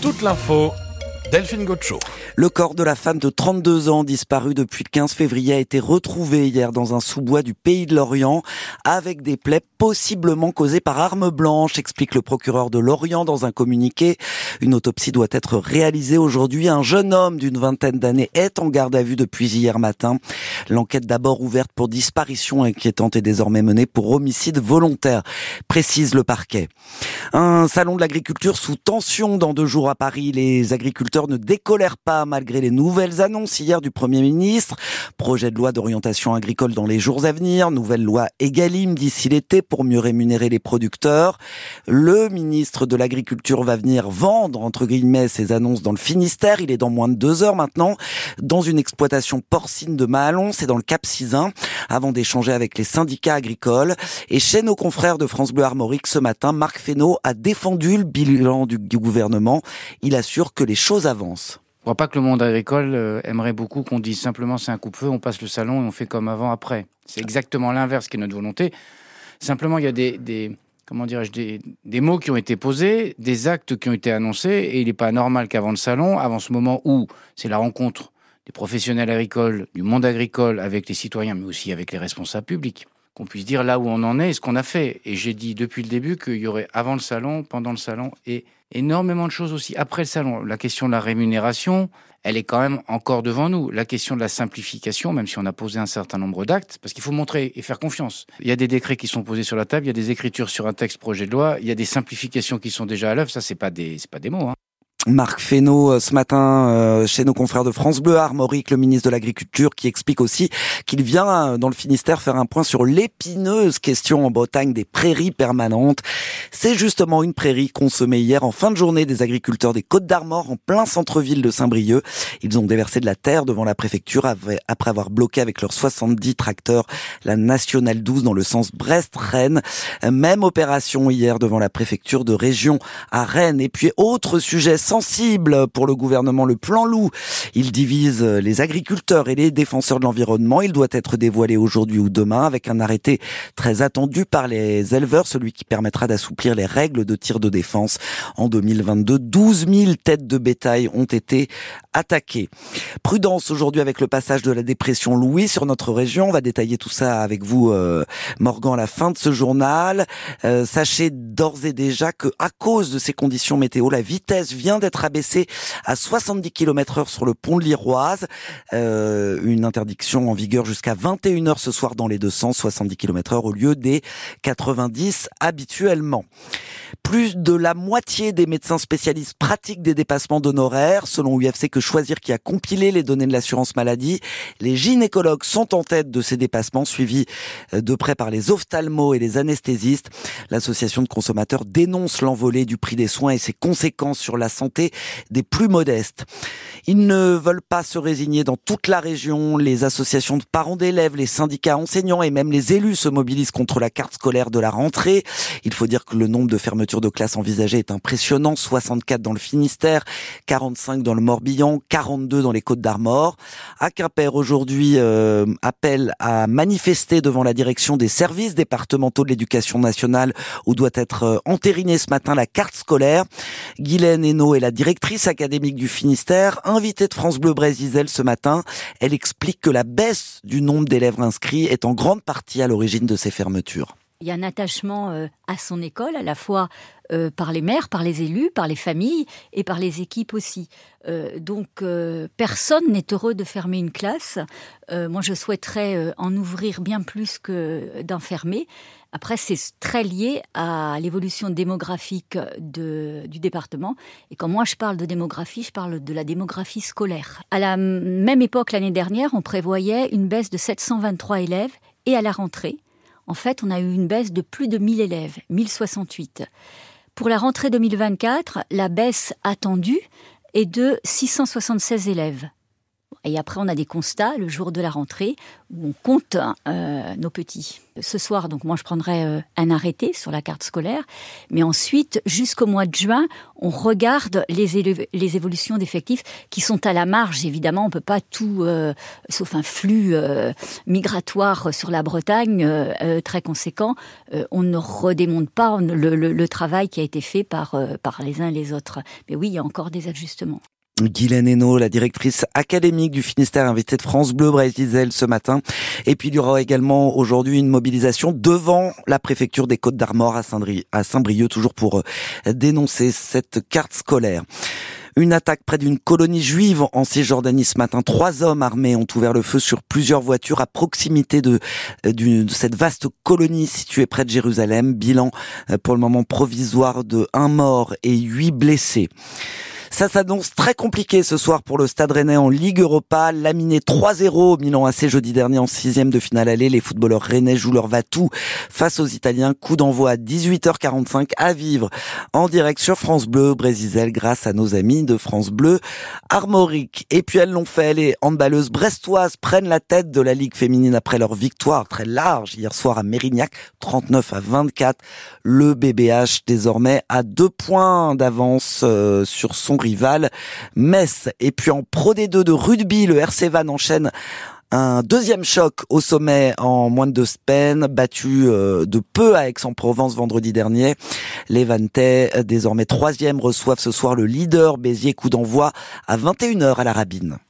Toute l'info Delphine Gaucho. Le corps de la femme de 32 ans disparue depuis le 15 février a été retrouvé hier dans un sous-bois du pays de l'Orient avec des plaies possiblement causées par arme blanche, explique le procureur de l'Orient dans un communiqué. Une autopsie doit être réalisée aujourd'hui. Un jeune homme d'une vingtaine d'années est en garde à vue depuis hier matin. L'enquête d'abord ouverte pour disparition inquiétante est désormais menée pour homicide volontaire, précise le parquet. Un salon de l'agriculture sous tension dans deux jours à Paris. Les agriculteurs ne décolèrent pas malgré les nouvelles annonces hier du Premier ministre. Projet de loi d'orientation agricole dans les jours à venir, nouvelle loi Egalim d'ici l'été pour mieux rémunérer les producteurs. Le ministre de l'Agriculture va venir vendre, entre guillemets, ses annonces dans le Finistère. Il est dans moins de deux heures maintenant, dans une exploitation porcine de Mahalon, c'est dans le Cap Cisin, avant d'échanger avec les syndicats agricoles. Et chez nos confrères de France Bleu Armorique ce matin, Marc Fesneau a défendu le bilan du gouvernement. Il assure que les choses avance. Je crois pas que le monde agricole euh, aimerait beaucoup qu'on dise simplement c'est un coupe-feu, on passe le salon et on fait comme avant après. C'est exactement l'inverse qui est notre volonté. Simplement, il y a des, comment dirais-je, des, des, mots qui ont été posés, des actes qui ont été annoncés, et il n'est pas normal qu'avant le salon, avant ce moment où c'est la rencontre des professionnels agricoles, du monde agricole avec les citoyens, mais aussi avec les responsables publics, qu'on puisse dire là où on en est et ce qu'on a fait. Et j'ai dit depuis le début qu'il y aurait avant le salon, pendant le salon et énormément de choses aussi après le salon. La question de la rémunération, elle est quand même encore devant nous. La question de la simplification, même si on a posé un certain nombre d'actes, parce qu'il faut montrer et faire confiance. Il y a des décrets qui sont posés sur la table, il y a des écritures sur un texte projet de loi, il y a des simplifications qui sont déjà à l'œuvre. Ça, c'est pas des, c'est pas des mots. Hein. Marc Fesneau euh, ce matin euh, chez nos confrères de France Bleu Armorique, le ministre de l'Agriculture, qui explique aussi qu'il vient euh, dans le Finistère faire un point sur l'épineuse question en Bretagne des prairies permanentes. C'est justement une prairie consommée hier en fin de journée des agriculteurs des Côtes d'Armor en plein centre-ville de Saint-Brieuc. Ils ont déversé de la terre devant la préfecture après avoir bloqué avec leurs 70 tracteurs la nationale 12 dans le sens Brest-Rennes. Même opération hier devant la préfecture de région à Rennes. Et puis autre sujet sensible pour le gouvernement, le plan loup. Il divise les agriculteurs et les défenseurs de l'environnement. Il doit être dévoilé aujourd'hui ou demain avec un arrêté très attendu par les éleveurs, celui qui permettra d'assouplir les règles de tir de défense. En 2022, 12 000 têtes de bétail ont été attaquées. Prudence aujourd'hui avec le passage de la dépression Louis sur notre région. On va détailler tout ça avec vous, euh, Morgan, à la fin de ce journal. Euh, sachez d'ores et déjà que à cause de ces conditions météo, la vitesse vient d'être abaissé à 70 km heure sur le pont de l'Iroise. Euh, une interdiction en vigueur jusqu'à 21 h ce soir dans les deux sens, 70 km heure au lieu des 90 habituellement. Plus de la moitié des médecins spécialistes pratiquent des dépassements d'honoraires, selon UFC que choisir qui a compilé les données de l'assurance maladie. Les gynécologues sont en tête de ces dépassements, suivis euh, de près par les ophtalmos et les anesthésistes. L'association de consommateurs dénonce l'envolée du prix des soins et ses conséquences sur la santé des plus modestes. Ils ne veulent pas se résigner dans toute la région. Les associations de parents d'élèves, les syndicats enseignants et même les élus se mobilisent contre la carte scolaire de la rentrée. Il faut dire que le nombre de fermetures de classes envisagées est impressionnant. 64 dans le Finistère, 45 dans le Morbihan, 42 dans les Côtes d'Armor. À Quimper, aujourd'hui, euh, appelle à manifester devant la direction des services départementaux de l'éducation nationale où doit être euh, entérinée ce matin la carte scolaire. Guylaine Hainaut est la directrice académique du Finistère, invitée de France Bleu Brésil ce matin. Elle explique que la baisse du nombre d'élèves inscrits est en grande partie à l'origine de ces fermetures. Il y a un attachement euh, à son école, à la fois euh, par les maires, par les élus, par les familles et par les équipes aussi. Euh, donc personne n'est heureux de fermer une classe. moi, je souhaiterais en ouvrir bien plus que d'en fermer. Après, c'est très lié à l'évolution démographique du département. Et quand moi je parle de démographie, je parle de la démographie scolaire. À la même époque, l'année dernière, on prévoyait une baisse de 723 élèves et à la rentrée, en fait, on a eu une baisse de plus de 1000 élèves, 1068. Pour la rentrée 2024, la baisse attendue est de 676 élèves. Et après, on a des constats le jour de la rentrée où on compte euh, nos petits. Ce soir, donc moi, je prendrai euh, un arrêté sur la carte scolaire, mais ensuite, jusqu'au mois de juin, on regarde les, les évolutions d'effectifs qui sont à la marge. Évidemment, on peut pas tout, euh, sauf un flux migratoire sur la Bretagne très conséquent. on ne redémonte pas le, le, le, travail qui a été fait par par les uns et les autres. Mais oui, il y a encore des ajustements. Guylaine Hainaut, la directrice académique du Finistère, invitée de France Bleu Brésil ce matin. Et puis il y aura également aujourd'hui une mobilisation devant la préfecture des Côtes d'Armor à Saint-Brieuc, toujours pour euh, dénoncer cette carte scolaire. Une attaque près d'une colonie juive en Cisjordanie ce matin. Trois hommes armés ont ouvert le feu sur plusieurs voitures à proximité de, euh, cette vaste colonie située près de Jérusalem. Bilan euh, pour le moment provisoire de un mort et huit blessés. Ça s'annonce très compliqué ce soir pour le Stade Rennais en Ligue Europa. Laminé 3-0 au Milan AC jeudi dernier en sixième de finale aller. Les footballeurs rennais jouent leur va-tout face aux Italiens. Coup d'envoi à 18h45 à vivre en direct sur France Bleu Brésil grâce à nos amis de France Bleu Armorique. Et puis elles l'ont fait. Les handballeuses brestoises prennent la tête de la Ligue féminine après leur victoire très large hier soir à Mérignac, 39 à 24. Le BBH désormais a deux points d'avance euh, sur son rival Metz. Et puis en Pro D2 de rugby, le RC Van enchaîne un deuxième choc au sommet en moins de deux semaines, battu euh, de peu à Aix-en-Provence vendredi dernier. Les Vantais, désormais troisième, reçoivent ce soir le leader Béziers, coup d'envoi à 21h à la Rabine.